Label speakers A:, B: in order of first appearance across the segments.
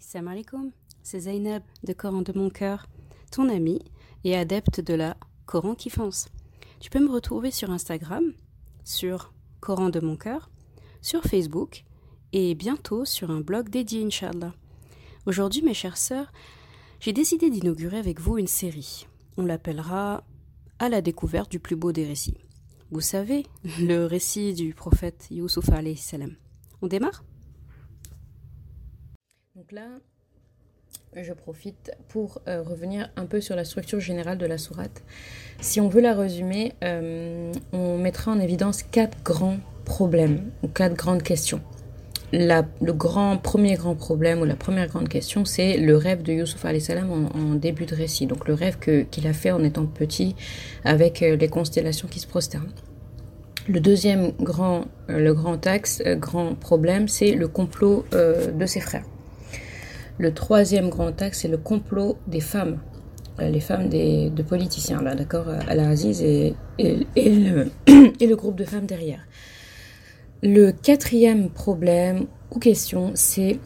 A: salam alaikum, c'est Zainab de Coran de mon cœur, ton ami et adepte de la Coran qui fonce. Tu peux me retrouver sur Instagram, sur Coran de mon cœur, sur Facebook et bientôt sur un blog dédié, Inch'Allah. Aujourd'hui, mes chères sœurs, j'ai décidé d'inaugurer avec vous une série. On l'appellera À la découverte du plus beau des récits. Vous savez, le récit du prophète Youssouf salam. On démarre?
B: Donc là, je profite pour euh, revenir un peu sur la structure générale de la sourate. Si on veut la résumer, euh, on mettra en évidence quatre grands problèmes ou quatre grandes questions. Le grand, premier grand problème ou la première grande question, c'est le rêve de Youssouf salam en, en début de récit. Donc le rêve qu'il a fait en étant petit avec euh, les constellations qui se prosternent. Le deuxième grand, le grand axe, grand problème, c'est le complot de ses frères. Le troisième grand axe, c'est le complot des femmes, euh, les femmes des, de politiciens, là, d'accord Al-Aziz et, et, et, le, et le groupe de femmes derrière. Le quatrième problème ou question, c'est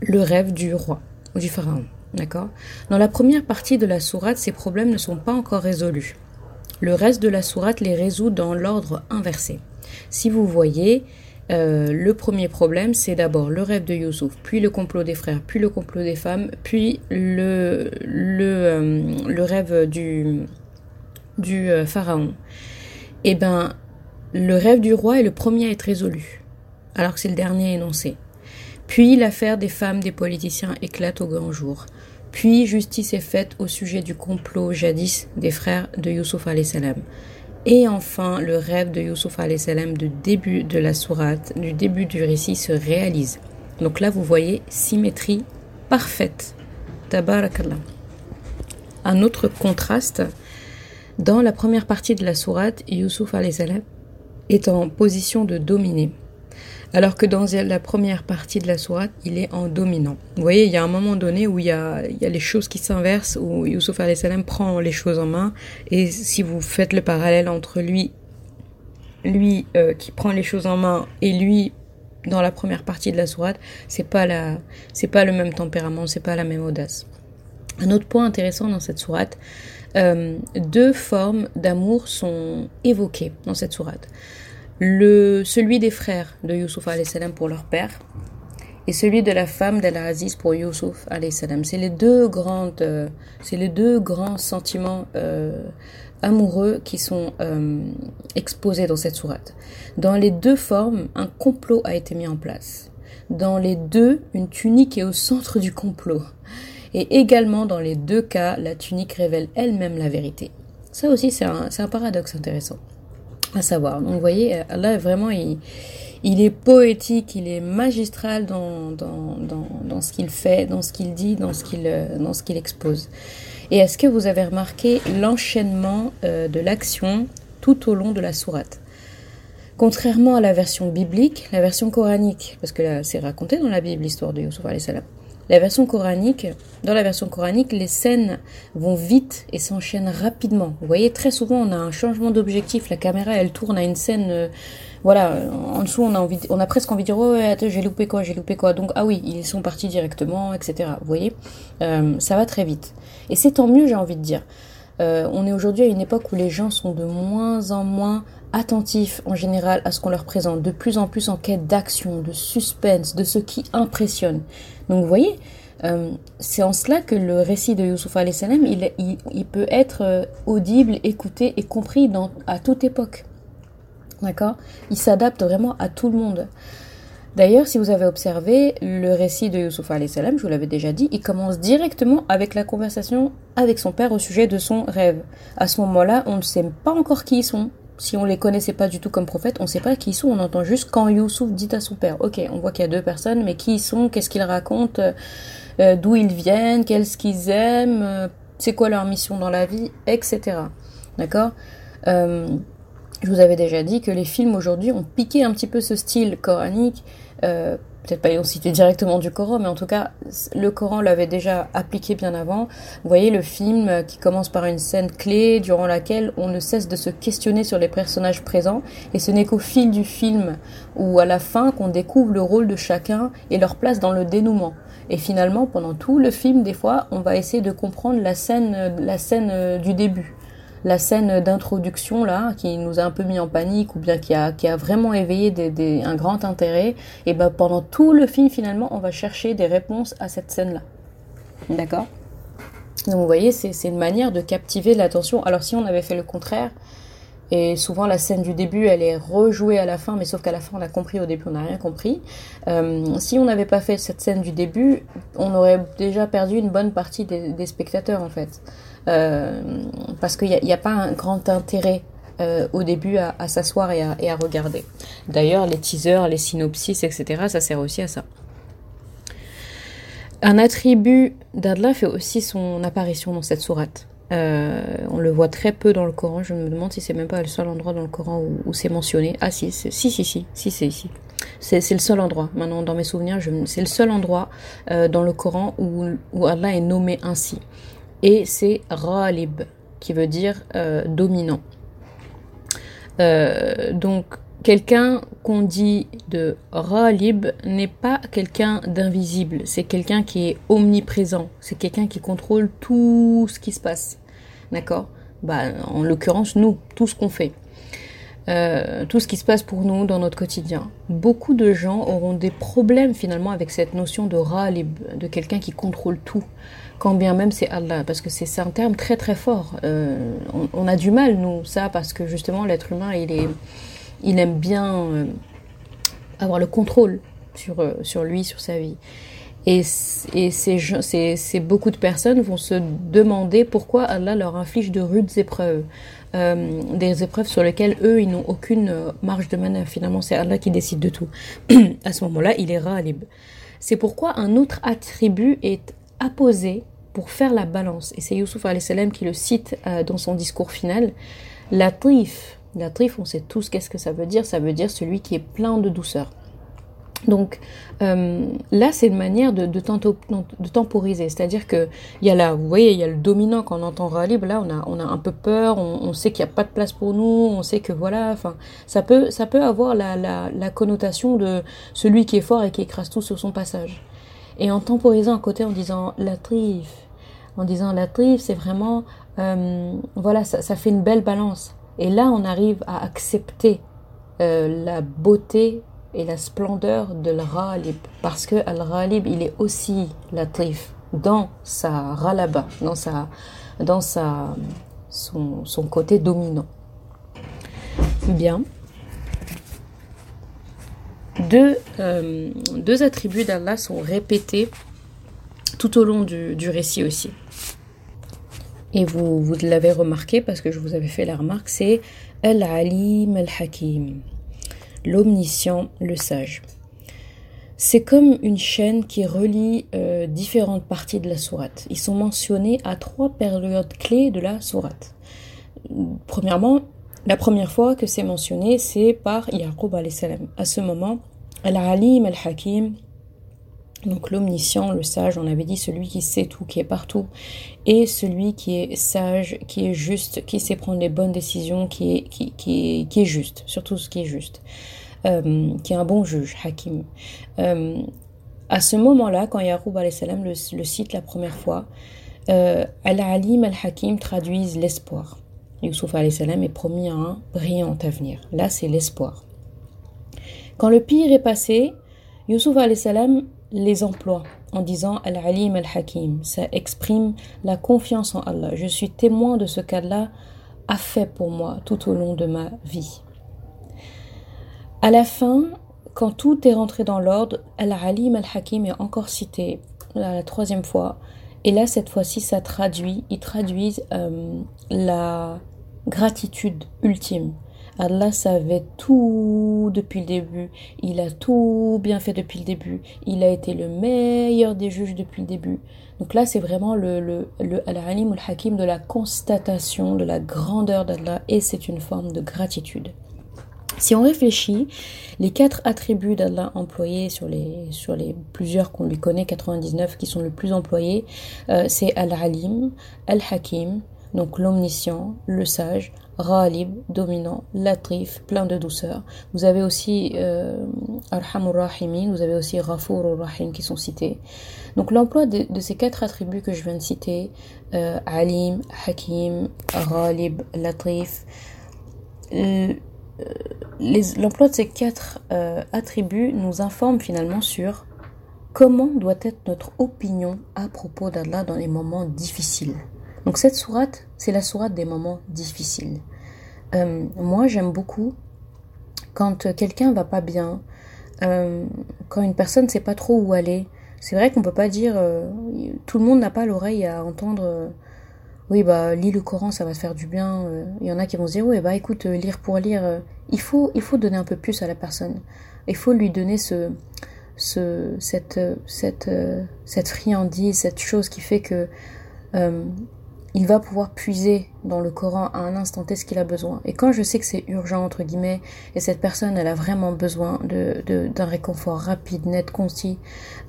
B: le rêve du roi ou du pharaon, d'accord? Dans la première partie de la sourate, ces problèmes ne sont pas encore résolus. Le reste de la sourate les résout dans l'ordre inversé. Si vous voyez, euh, le premier problème, c'est d'abord le rêve de Youssouf, puis le complot des frères, puis le complot des femmes, puis le, euh, rêve du, du euh, pharaon. Eh bien, le rêve du roi est le premier à être résolu, alors que c'est le dernier énoncé. Puis l'affaire des femmes des politiciens éclate au grand jour. Puis justice est faite au sujet du complot jadis des frères de Youssouf salam. Et enfin, le rêve de Youssouf salam du début de la sourate, du début du récit, se réalise. Donc là, vous voyez symétrie parfaite. Tabarakallah. Un autre contraste, dans la première partie de la sourate, Youssouf salam est en position de dominer alors que dans la première partie de la sourate, il est en dominant. Vous voyez, il y a un moment donné où il y a, les choses qui s'inversent, où Youssouf salam prend les choses en main, et si vous faites le parallèle entre lui, lui euh, qui prend les choses en main, et lui dans la première partie de la sourate, c'est pas la, c'est pas le même tempérament, c'est pas la même audace. Un autre point intéressant dans cette sourate, euh, deux formes d'amour sont évoquées dans cette sourate le, celui des frères de Youssouf salam pour leur père et celui de la femme d'Al-Aziz pour Youssouf salam. C'est les deux grandes, euh, c'est les deux grands sentiments euh, amoureux qui sont euh, exposés dans cette sourate. Dans les deux formes, un complot a été mis en place. Dans les deux, une tunique est au centre du complot. Et également, dans les deux cas, la tunique révèle elle-même la vérité. Ça aussi, c'est un, un paradoxe intéressant à savoir. Donc vous voyez, là vraiment, il, est poétique, il est magistral dans, dans, dans, ce qu'il fait, dans ce qu'il dit, dans ce qu'il dans ce qu'il expose. Et est-ce que vous avez remarqué l'enchaînement euh, de l'action tout au long de la sourate? Contrairement à la version biblique, la version coranique, parce que là c'est raconté dans la Bible l'histoire de Yusuf salam. La version coranique, dans la version coranique, les scènes vont vite et s'enchaînent rapidement. Vous voyez, très souvent, on a un changement d'objectif. La caméra, elle tourne à une scène, euh, voilà, en dessous, on a envie, on a presque envie de dire, oh, attends, j'ai loupé quoi, j'ai loupé quoi. Donc, ah oui, ils sont partis directement, etc. Vous voyez, euh, ça va très vite. Et c'est tant mieux, j'ai envie de dire. Euh, on est aujourd'hui à une époque où les gens sont de moins en moins attentifs en général à ce qu'on leur présente, de plus en plus en quête d'action, de suspense, de ce qui impressionne. Donc vous voyez, euh, c'est en cela que le récit de Youssouf salam, il, peut être euh, audible, écouté et compris à toute époque. D'accord? Il s'adapte vraiment à tout le monde. D'ailleurs, si vous avez observé le récit de Youssouf salam, je vous l'avais déjà dit, il commence directement avec la conversation avec son père au sujet de son rêve. À ce moment-là, on ne sait pas encore qui ils sont. Si on les connaissait pas du tout comme prophètes, on ne sait pas qui ils sont. On entend juste quand Youssouf dit à son père. Ok, on voit qu'il y a deux personnes, mais qui ils sont, qu'est-ce qu'ils racontent, euh, d'où ils viennent, qu'est-ce qu'ils aiment, euh, c'est quoi leur mission dans la vie, etc. D'accord? Euh, Je vous avais déjà dit que les films aujourd'hui ont piqué un petit peu ce style coranique peut-être pas ont cité directement du Coran, mais en tout cas, le Coran l'avait déjà appliqué bien avant. Vous voyez le film qui commence par une scène clé durant laquelle on ne cesse de se questionner sur les personnages présents, et ce n'est qu'au fil du film ou à la fin qu'on découvre le rôle de chacun et leur place dans le dénouement. Et finalement, pendant tout le film, des fois, on va essayer de comprendre la scène, la scène du début la scène d'introduction là, qui nous a un peu mis en panique ou bien qui a, qui a vraiment éveillé des, un grand intérêt, et ben pendant tout le film finalement, on va chercher des réponses à cette scène là. D'accord Donc vous voyez, c'est une manière de captiver l'attention. Alors si on avait fait le contraire, et souvent la scène du début, elle est rejouée à la fin, mais sauf qu'à la fin on a compris, au début on n'a rien compris. Euh, si on n'avait pas fait cette scène du début, on aurait déjà perdu une bonne partie des, des spectateurs en fait. Euh, parce qu'il n'y a, pas un grand intérêt euh, au début à, s'asseoir et à, regarder. D'ailleurs, les teasers, les synopsis, etc., ça sert aussi à ça. Un attribut d'Adla fait aussi son apparition dans cette sourate. Euh, on le voit très peu dans le Coran. Je me demande si c'est même pas le seul endroit dans le Coran où, c'est mentionné. Ah si, si, si, si, si, c'est ici. C'est le seul endroit. Maintenant, dans mes souvenirs, c'est le seul endroit dans le Coran où, où est nommé ainsi et c'est Ralib, qui veut dire euh, dominant. Euh, donc, quelqu'un qu'on dit de Ralib n'est pas quelqu'un d'invisible, c'est quelqu'un qui est omniprésent, c'est quelqu'un qui contrôle tout ce qui se passe. D'accord? Bah, En l'occurrence, nous, tout ce qu'on fait. Euh, tout ce qui se passe pour nous dans notre quotidien. Beaucoup de gens auront des problèmes finalement avec cette notion de Ralib, de quelqu'un qui contrôle tout quand bien même c'est Allah, parce que c'est un terme très très fort. Euh, on, a du mal, nous, ça, parce que justement, l'être humain, il, aime bien euh, avoir le contrôle sur, euh, sur lui, sur sa vie. Et, c'est beaucoup de personnes vont se demander pourquoi Allah leur inflige de rudes épreuves. des épreuves sur lesquelles eux, ils n'ont aucune marge de manœuvre. Finalement, c'est Allah qui décide de tout. à ce moment-là, il est ralib. C'est pourquoi un autre attribut est apposé pour faire la balance. Et c'est Youssouf salam qui le cite euh, dans son discours final. La trif, la trif, on sait tous qu'est-ce que ça veut dire. Ça veut dire celui qui est plein de douceur. Donc euh, là, c'est une manière de, temporiser. C'est-à-dire que il y a là, vous voyez, il y a le dominant quand on entend Ralib. Là, on a, on a un peu peur. On, sait qu'il n'y a pas de place pour nous. On sait que voilà. Enfin, ça peut, ça peut avoir la connotation de celui qui est fort et qui écrase tout sur son passage et en temporisant à côté en disant la trif, en disant la trif, c'est vraiment, euh, voilà, ça, fait une belle balance. Et là, on arrive à accepter euh, la beauté et la splendeur de l'Ralib, parce que Al-Ralib, il est aussi la trif dans sa ralaba, dans sa, dans sa, son côté dominant. Bien. Deux, euh, deux attributs d'Allah sont répétés tout au long du, récit aussi. Et vous, vous l'avez remarqué parce que je vous avais fait la remarque, c'est Al-Alim Al-Hakim, l'omniscient, le sage. C'est comme une chaîne qui relie euh, différentes parties de la sourate. Ils sont mentionnés à trois périodes clés de la sourate. Premièrement, la première fois que c'est mentionné, c'est par Yaqub salam. À ce moment, Al-Alim Al-Hakim, donc l'omniscient, le sage, on avait dit celui qui sait tout, qui est partout, et celui qui est sage, qui est juste, qui sait prendre les bonnes décisions, qui est, qui, est, qui est juste, surtout ce qui est juste, euh, qui est un bon juge, Hakim. Euh, à ce moment-là, quand salam le, le cite la première fois, euh, Al-Alim Al-Hakim traduisent l'espoir. Youssouf salam est promis un brillant avenir. Là, c'est l'espoir. Quand le pire est passé, Youssouf salam les emploie en disant Al-Alim Al-Hakim. Ça exprime la confiance en Allah. Je suis témoin de ce qu'Allah a fait pour moi tout au long de ma vie. À la fin, quand tout est rentré dans l'ordre, Al-Alim Al-Hakim est encore cité la troisième fois. Et là, cette fois-ci, ça traduit, ils traduisent euh, la gratitude ultime. Allah savait tout depuis le début. Il a tout bien fait depuis le début. Il a été le meilleur des juges depuis le début. Donc là, c'est vraiment le, Al-Alim ou Al-Hakim de la constatation de la grandeur d'Allah et c'est une forme de gratitude. Si on réfléchit, les quatre attributs d'Allah employés sur les, sur les plusieurs qu'on lui connaît, 99 qui sont le plus employés, euh, c'est Al-Alim, Al-Hakim, donc l'omniscient, le sage, Ghalib, dominant, Latif, plein de douceur. Vous avez aussi euh, Arhamur vous avez aussi Ghafur Rahim qui sont cités. Donc l'emploi de, ces quatre attributs que je viens de citer, euh, Alim, Hakim, Ghalib, Latif, euh, l'emploi de ces quatre attributs nous informe finalement sur comment doit être notre opinion à propos d'Allah dans les moments difficiles. Donc cette sourate, c'est la sourate des moments difficiles. Euh, moi, j'aime beaucoup quand quelqu'un va pas bien, euh, quand une personne ne sait pas trop où aller. C'est vrai qu'on peut pas dire, euh, tout le monde n'a pas l'oreille à entendre. oui, bah lis le Coran, ça va te faire du bien. Il y en a qui vont se dire, oui, bah écoute, lire pour lire. il faut, il faut donner un peu plus à la personne. Il faut lui donner ce, ce, cette, cette, cette friandise, cette chose qui fait que il va pouvoir puiser dans le Coran à un instant T ce qu'il a besoin. Et quand je sais que c'est urgent, entre guillemets, et cette personne, elle a vraiment besoin d'un de, d'un réconfort rapide, net, concis,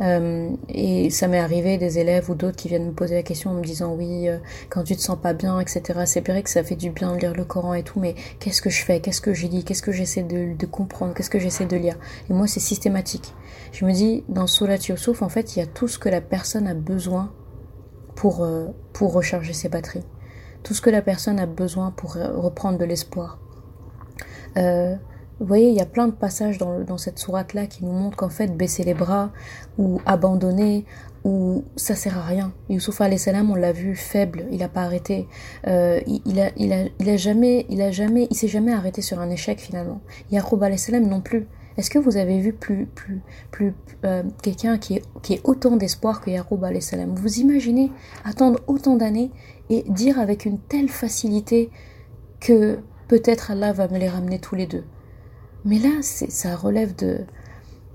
B: euh, et ça m'est arrivé des élèves ou d'autres qui viennent me poser la question en me disant oui, euh, quand tu te sens pas bien, etc. C'est vrai que ça fait du bien de lire le Coran et tout, mais qu'est-ce que je fais? Qu'est-ce que j'ai dit Qu'est-ce que j'essaie de, de comprendre? Qu'est-ce que j'essaie de lire? Et moi, c'est systématique. Je me dis, dans Surat Yusuf, en fait, il y a tout ce que la personne a besoin pour, euh, pour recharger ses batteries. Tout ce que la personne a besoin pour reprendre de l'espoir. Euh, vous voyez, il y a plein de passages dans, dans cette sourate-là qui nous montrent qu'en fait, baisser les bras ou abandonner ou ça sert à rien. Youssouf salam, on l'a vu faible, il n'a pas arrêté. Euh, il, a, il, a, il a jamais, il a jamais, il s'est jamais arrêté sur un échec finalement. Yaqub salam non plus. Est-ce que vous avez vu plus, plus, plus euh, quelqu'un qui qui est autant d'espoir que Yaroub salam? Vous imaginez attendre autant d'années et dire avec une telle facilité que peut-être Allah va me les ramener tous les deux. Mais là, ça relève de...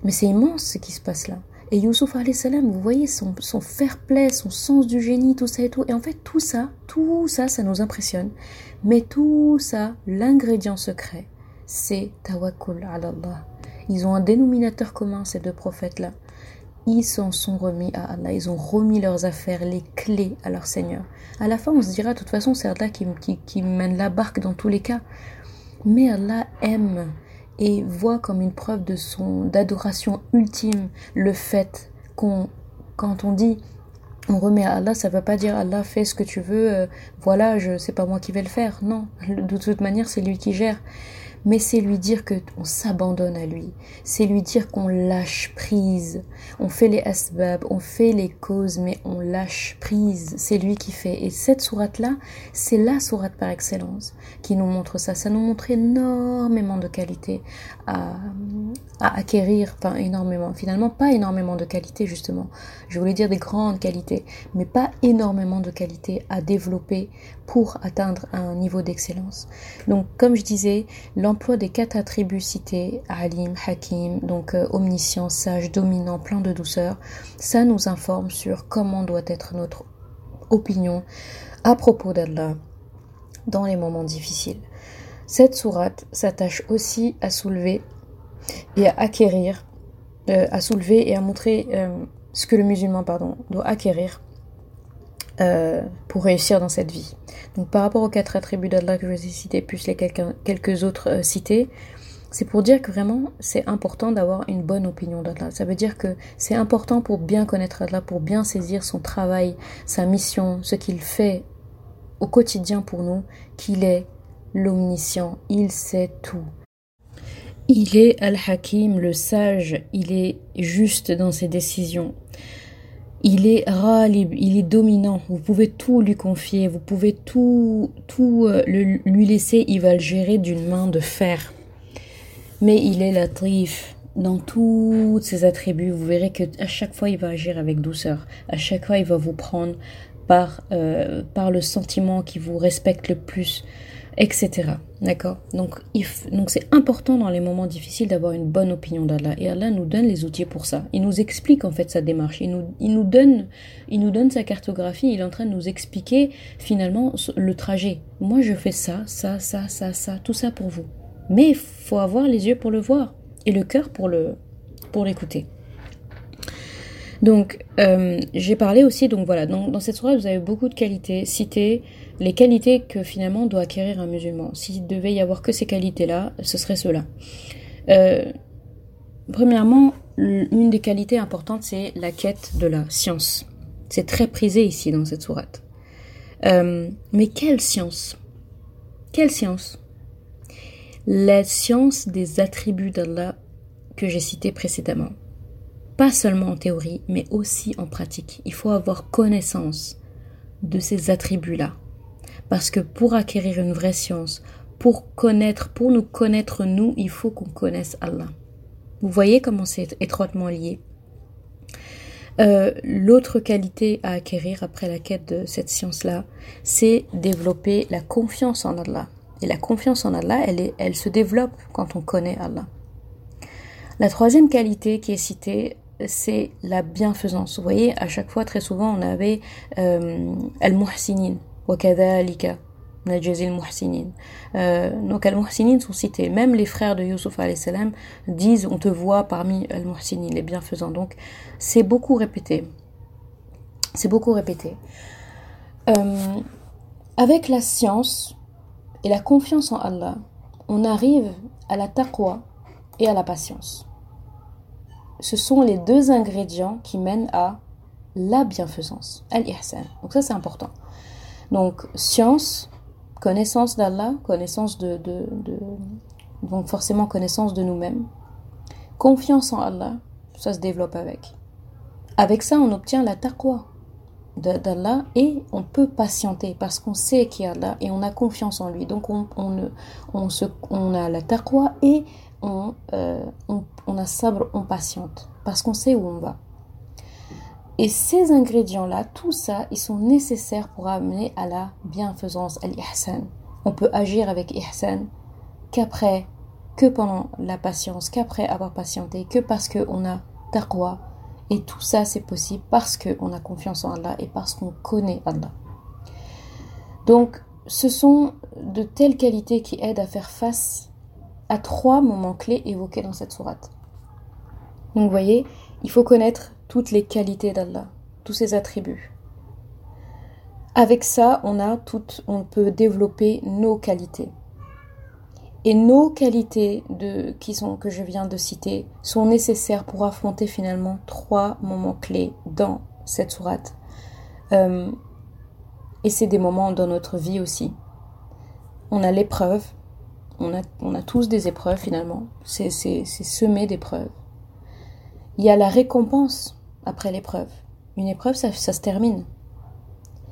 B: Mais c'est immense ce qui se passe là. Et Youssouf salam, vous voyez son, son fair play, son sens du génie, tout ça et tout. Et en fait, tout ça, tout ça, ça nous impressionne. Mais tout ça, l'ingrédient secret, c'est tawakkul ala Allah. Ils ont un dénominateur commun, ces deux prophètes-là. Ils s'en sont remis à Allah. Ils ont remis leurs affaires, les clés à leur Seigneur. À la fin, on se dira, de toute façon, c'est Allah qui, qui, mène la barque dans tous les cas. Mais Allah aime et voit comme une preuve de son d'adoration ultime le fait qu'on quand on dit on remet à Allah, ça ne veut pas dire Allah fais ce que tu veux, euh, voilà, je c'est pas moi qui vais le faire. Non, de toute manière, c'est lui qui gère mais c'est lui dire que on s'abandonne à lui, c'est lui dire qu'on lâche prise, on fait les asbab, on fait les causes, mais on lâche prise, c'est lui qui fait. Et cette sourate-là, c'est la sourate par excellence qui nous montre ça. Ça nous montre énormément de qualités à, à acquérir, enfin énormément, finalement pas énormément de qualités justement. Je voulais dire des grandes qualités, mais pas énormément de qualités à développer pour atteindre un niveau d'excellence. Donc, comme je disais, l'emploi des quatre attributs cités, Alim, Hakim, donc euh, omniscient, sage, dominant, plein de douceur, ça nous informe sur comment doit être notre opinion à propos d'Allah dans les moments difficiles. Cette sourate s'attache aussi à soulever et à acquérir, euh, à soulever et à montrer euh, ce que le musulman pardon, doit acquérir euh, pour réussir dans cette vie. Donc par rapport aux quatre attributs d'Allah que je vous ai cités, plus les quelques, autres euh, cités, c'est pour dire que vraiment c'est important d'avoir une bonne opinion d'Allah. Ça veut dire que c'est important pour bien connaître Allah, pour bien saisir son travail, sa mission, ce qu'il fait au quotidien pour nous, qu'il est l'omniscient, il sait tout. Il est Al-Hakim, le sage, il est juste dans ses décisions. Il est ralib, il est dominant. Vous pouvez tout lui confier, vous pouvez tout, tout euh, lui laisser, il va le gérer d'une main de fer. Mais il est latrif dans tous ses attributs. Vous verrez que à chaque fois il va agir avec douceur. À chaque fois il va vous prendre par, euh, par le sentiment qui vous respecte le plus etc. D'accord? Donc, donc c'est important dans les moments difficiles d'avoir une bonne opinion d'Allah. Et Allah nous donne les outils pour ça. Il nous explique en fait sa démarche. Il nous, il nous, donne, il nous donne sa cartographie. Il est en train de nous expliquer finalement le trajet. Moi, je fais ça, ça, ça, ça, ça, tout ça pour vous. Mais il faut avoir les yeux pour le voir et le cœur pour le pour l'écouter. Donc, euh, j'ai parlé aussi, donc voilà, dans, dans cette soirée, vous avez beaucoup de qualités citées, les qualités que finalement doit acquérir un musulman. S'il devait y avoir que ces qualités-là, ce serait cela. Euh, premièrement, une des qualités importantes, c'est la quête de la science. C'est très prisé ici dans cette sourate. Euh, mais quelle science? Quelle science? La science des attributs d'Allah que j'ai cités précédemment pas seulement en théorie, mais aussi en pratique. Il faut avoir connaissance de ces attributs-là. Parce que pour acquérir une vraie science, pour connaître, pour nous connaître nous, il faut qu'on connaisse Allah. Vous voyez comment c'est étroitement lié. Euh, l'autre qualité à acquérir après la quête de cette science-là, c'est développer la confiance en Allah. Et la confiance en Allah, elle, se développe quand on connaît Allah. La troisième qualité qui est citée c'est la bienfaisance. Vous voyez, à chaque fois, très souvent, on avait euh, al-muhsinin, wa kadhalika, muhsinin. Euh, donc al-muhsinin sont cités. Même les frères de Yusuf salam disent on te voit parmi al-muhsinin, les bienfaisants. Donc c'est beaucoup répété. C'est beaucoup répété. Euh, avec la science et la confiance en Allah, on arrive à la taqwa et à la patience ce sont les deux ingrédients qui mènent à la bienfaisance, al-ihsan. Donc ça c'est important. Donc science, connaissance d'Allah, connaissance de, donc forcément connaissance de nous-mêmes, confiance en Allah, ça se développe avec. Avec ça on obtient la taqwa d'Allah et on peut patienter parce qu'on sait qui est Allah et on a confiance en lui. Donc on, on, on, se, on a la taqwa et euh, on, on, a sabre, on patiente, parce qu'on sait où on va. Et ces ingrédients-là, tout ça, ils sont nécessaires pour amener à la bienfaisance, à l'ihsan. On peut agir avec ihsan qu'après, que pendant la patience, qu'après avoir patienté, que parce qu'on a taqwa. Et tout ça, c'est possible parce qu'on a confiance en Allah et parce qu'on connaît Allah. Donc, ce sont de telles qualités qui aident à faire face à trois moments clés évoqués dans cette sourate. Donc vous voyez, il faut connaître toutes les qualités d'Allah, tous ses attributs. Avec ça, on a on peut développer nos qualités. Et nos qualités de, qui sont, que je viens de citer sont nécessaires pour affronter finalement trois moments clés dans cette sourate. Euh, et c'est des moments dans notre vie aussi. On a l'épreuve, on a, tous des épreuves finalement. C'est semé d'épreuves. Il y a la récompense après l'épreuve. Une épreuve, ça, se termine.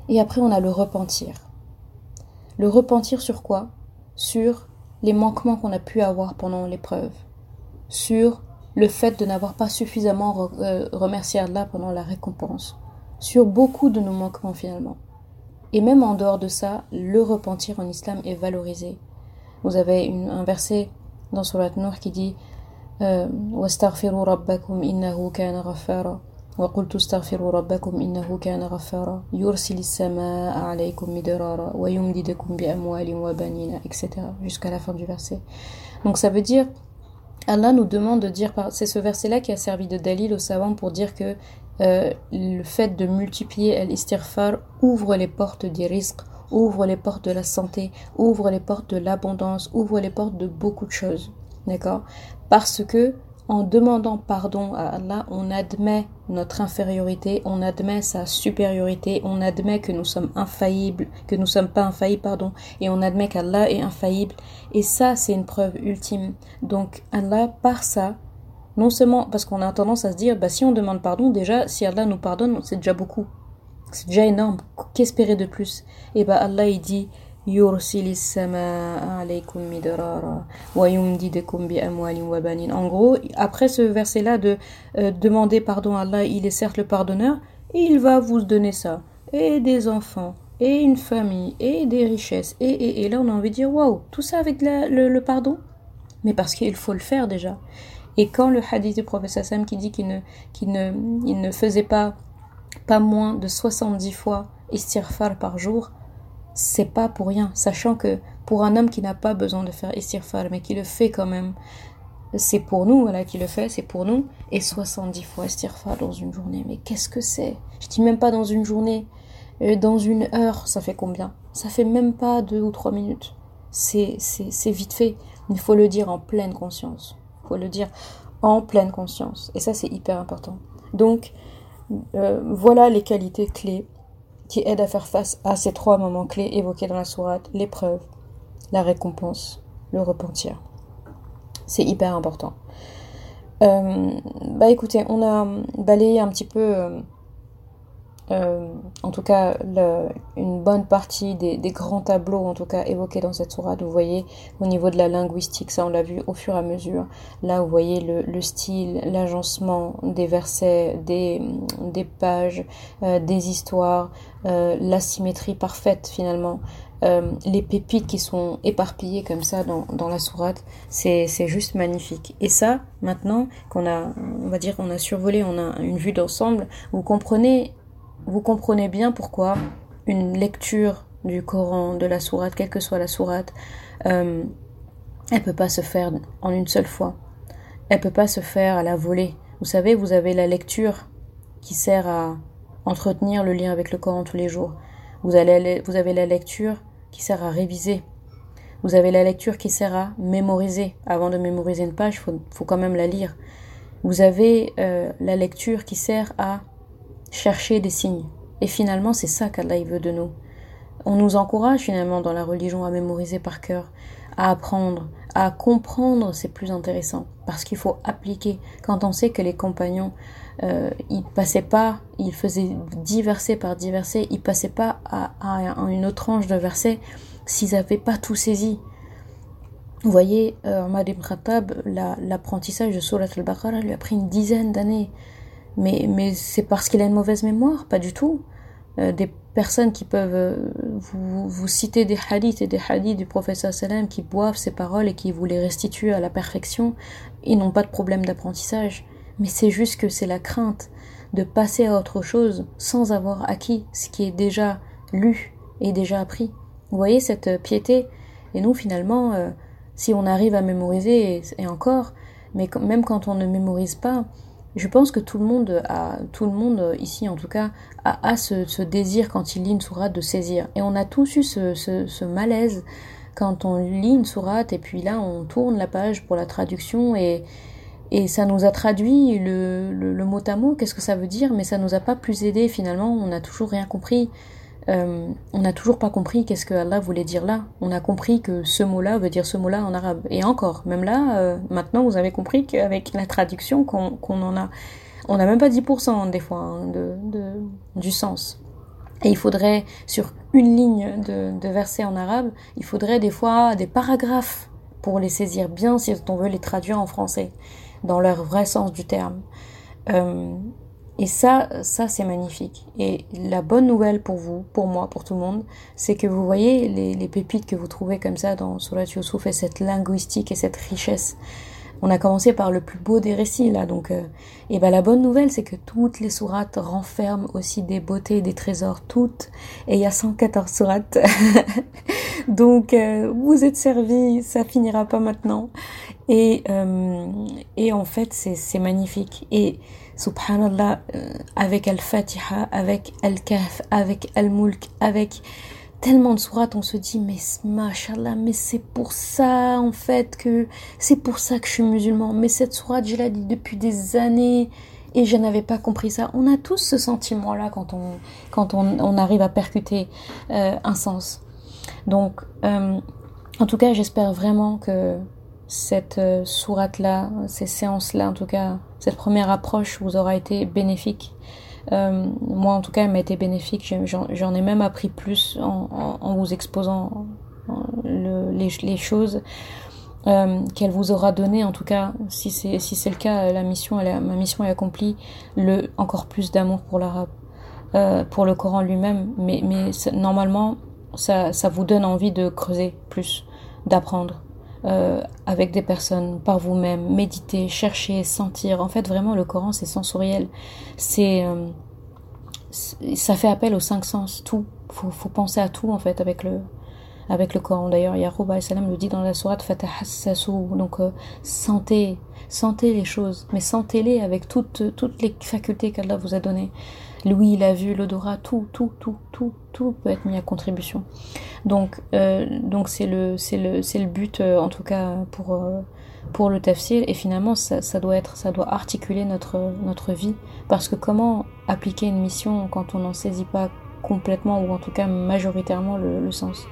B: Et après, on a le repentir. Le repentir sur quoi? Sur les manquements qu'on a pu avoir pendant l'épreuve. Sur le fait de n'avoir pas suffisamment euh, remercié Allah pendant la récompense. Sur beaucoup de nos manquements finalement. Et même en dehors de ça, le repentir en islam est valorisé. Vous avez un verset dans Surat Nour qui dit euh, ربكم إنه كان غفارا وقلت استغفروا ربكم إنه كان غفارا يرسل السماء عليكم مدرارا ويمددكم بأموال وبنين etc. jusqu'à la fin du verset. Donc ça veut dire Allah nous demande de dire, c'est ce verset-là qui a servi de dalil aux savants pour dire que euh, le fait de multiplier l'istighfar ouvre les portes des risques ouvre les portes de la santé, ouvre les portes de l'abondance, ouvre les portes de beaucoup de choses. D'accord Parce que en demandant pardon à Allah, on admet notre infériorité, on admet sa supériorité, on admet que nous sommes infaillibles, que nous sommes pas infaillibles, pardon, et on admet qu'Allah est infaillible. Et ça, c'est une preuve ultime. Donc Allah, par ça, non seulement parce qu'on a tendance à se dire, bah si on demande pardon, déjà, si Allah nous pardonne, c'est déjà beaucoup. C'est déjà énorme. Qu'espérer de plus? Et bien Allah il dit en gros, après ce verset-là de euh, demander pardon à Allah, il est certes le pardonneur, et il va vous donner ça, et des enfants, et une famille, et des richesses, et, et, là on a envie de dire, waouh, tout ça avec le, pardon? Mais parce qu'il faut le faire déjà. Et quand le hadith du prophète Sam qui dit qu'il ne, ne, il ne faisait pas pas moins de 70 fois istirfar par jour, c'est pas pour rien, sachant que pour un homme qui n'a pas besoin de faire istirfar, mais qui le fait quand même, c'est pour nous, voilà, qui le fait, c'est pour nous. Et 70 fois istighfar dans une journée. Mais qu'est-ce que c'est? Je dis même pas dans une journée. Euh, dans une heure, ça fait combien? Ça fait même pas deux ou trois minutes. C'est, c'est, vite fait. Il faut le dire en pleine conscience. Il faut le dire en pleine conscience. Et ça, c'est hyper important. Donc, euh, voilà les qualités clés qui aident à faire face à ces trois moments clés évoqués dans la sourate l'épreuve, la récompense, le repentir. C'est hyper important. Euh, bah écoutez, on a balayé un petit peu, euh, euh, en tout cas, une bonne partie des, grands tableaux, en tout cas, évoqués dans cette sourate. Vous voyez, au niveau de la linguistique, ça on l'a vu au fur et à mesure. Là, vous voyez le, style, l'agencement des versets, des, des pages, des histoires, la symétrie parfaite finalement. Euh, les pépites qui sont éparpillées comme ça dans, dans la sourate, c'est juste magnifique. Et ça, maintenant qu'on a, on va dire, on a survolé, on a une vue d'ensemble, vous comprenez, vous comprenez bien pourquoi une lecture du Coran, de la sourate, quelle que soit la sourate, euh, elle peut pas se faire en une seule fois. Elle peut pas se faire à la volée. Vous savez, vous avez la lecture qui sert à entretenir le lien avec le Coran tous les jours. Vous, allez, vous avez la lecture qui sert à réviser. Vous avez la lecture qui sert à mémoriser. Avant de mémoriser une page, il faut, quand même la lire. Vous avez euh, la lecture qui sert à chercher des signes. Et finalement, c'est ça qu'Allah veut de nous. On nous encourage finalement dans la religion à mémoriser par cœur, à apprendre, à comprendre, c'est plus intéressant. Parce qu'il faut appliquer. Quand on sait que les compagnons, euh, ils passaient pas, ils faisaient dix versets par dix versets, ils passaient pas à, une autre tranche de versets s'ils n'avaient pas tout saisi. Vous voyez, euh, Ahmad ibn Khattab, l'apprentissage de Surat al-Baqarah lui a pris une dizaine d'années. Mais, mais c'est parce qu'il a une mauvaise mémoire, pas du tout. Euh, des personnes qui peuvent euh, vous, vous, citer des hadiths et des hadiths du professeur Salem qui boivent ces paroles et qui vous les restituent à la perfection, ils n'ont pas de problème d'apprentissage mais c'est juste que c'est la crainte de passer à autre chose sans avoir acquis ce qui est déjà lu et déjà appris. Vous voyez cette piété? Et nous, finalement, euh, si on arrive à mémoriser, et, encore, mais même quand on ne mémorise pas, je pense que tout le monde a, tout le monde ici en tout cas, a, ce, désir quand il lit une sourate de saisir. Et on a tous eu ce, ce malaise quand on lit une sourate et puis là on tourne la page pour la traduction et, et ça nous a traduit le, le, mot à mot, qu'est-ce que ça veut dire, mais ça nous a pas plus aidé finalement, on n'a toujours rien compris. Euh, on n'a toujours pas compris qu'est-ce que Allah voulait dire là. On a compris que ce mot-là veut dire ce mot-là en arabe. Et encore, même là, euh, maintenant vous avez compris qu'avec la traduction qu'on en a, on n'a même pas 10% des fois hein, de, du sens. Et il faudrait, sur une ligne de, de verset en arabe, il faudrait des fois des paragraphes pour les saisir bien si on veut les traduire en français dans leur vrai sens du terme. Euh, et ça, ça c'est magnifique. Et la bonne nouvelle pour vous, pour moi, pour tout le monde, c'est que vous voyez les, les, pépites que vous trouvez comme ça dans Surat Yusuf et cette linguistique et cette richesse. On a commencé par le plus beau des récits là, donc euh, et ben la bonne nouvelle c'est que toutes les sourates renferment aussi des beautés, des trésors, toutes. Et il y a 114 sourates, donc euh, vous êtes servis, ça finira pas maintenant. Et, euh, et en fait, c'est magnifique. Et subhanallah, euh, avec Al-Fatiha, avec Al-Kahf, avec Al-Mulk, avec tellement de sourates, on se dit, mais mashallah, mais c'est pour ça, en fait, que c'est pour ça que je suis musulman. Mais cette sourate, je l'ai dit depuis des années et je n'avais pas compris ça. On a tous ce sentiment-là quand on, quand on, on arrive à percuter euh, un sens. Donc, euh, en tout cas, j'espère vraiment que cette euh, sourate-là, ces séances-là, en tout cas, cette première approche vous aura été bénéfique. Euh, moi, en tout cas, elle m'a été bénéfique. J'en ai même appris plus en, vous exposant le, les, choses euh, qu'elle vous aura donné. En tout cas, si c'est si c'est le cas, la mission, ma mission est accomplie. Le encore plus d'amour pour l'arabe, pour le Coran lui-même. Mais normalement, ça vous donne envie de creuser plus, d'apprendre. Euh, avec des personnes, par vous-même, méditer, chercher, sentir. En fait, vraiment, le Coran, c'est sensoriel. C'est, euh, ça fait appel aux cinq sens, tout. Faut, faut penser à tout, en fait, avec le, avec le Coran. D'ailleurs, Yaqub le dit dans la sourate Fatahassasu, donc euh, sentez, sentez les choses, mais sentez-les avec toutes, toutes les facultés qu'Allah vous a données. L'ouïe, la vue, l'odorat, tout, tout, tout, tout, tout peut être mis à contribution. Donc, euh, donc c'est le, c'est le, c'est le but, euh, en tout cas pour pour le tafsir. Et finalement ça, ça, doit être ça doit articuler notre notre vie. Parce que comment appliquer une mission quand on n'en saisit pas complètement ou en tout cas majoritairement le, le sens?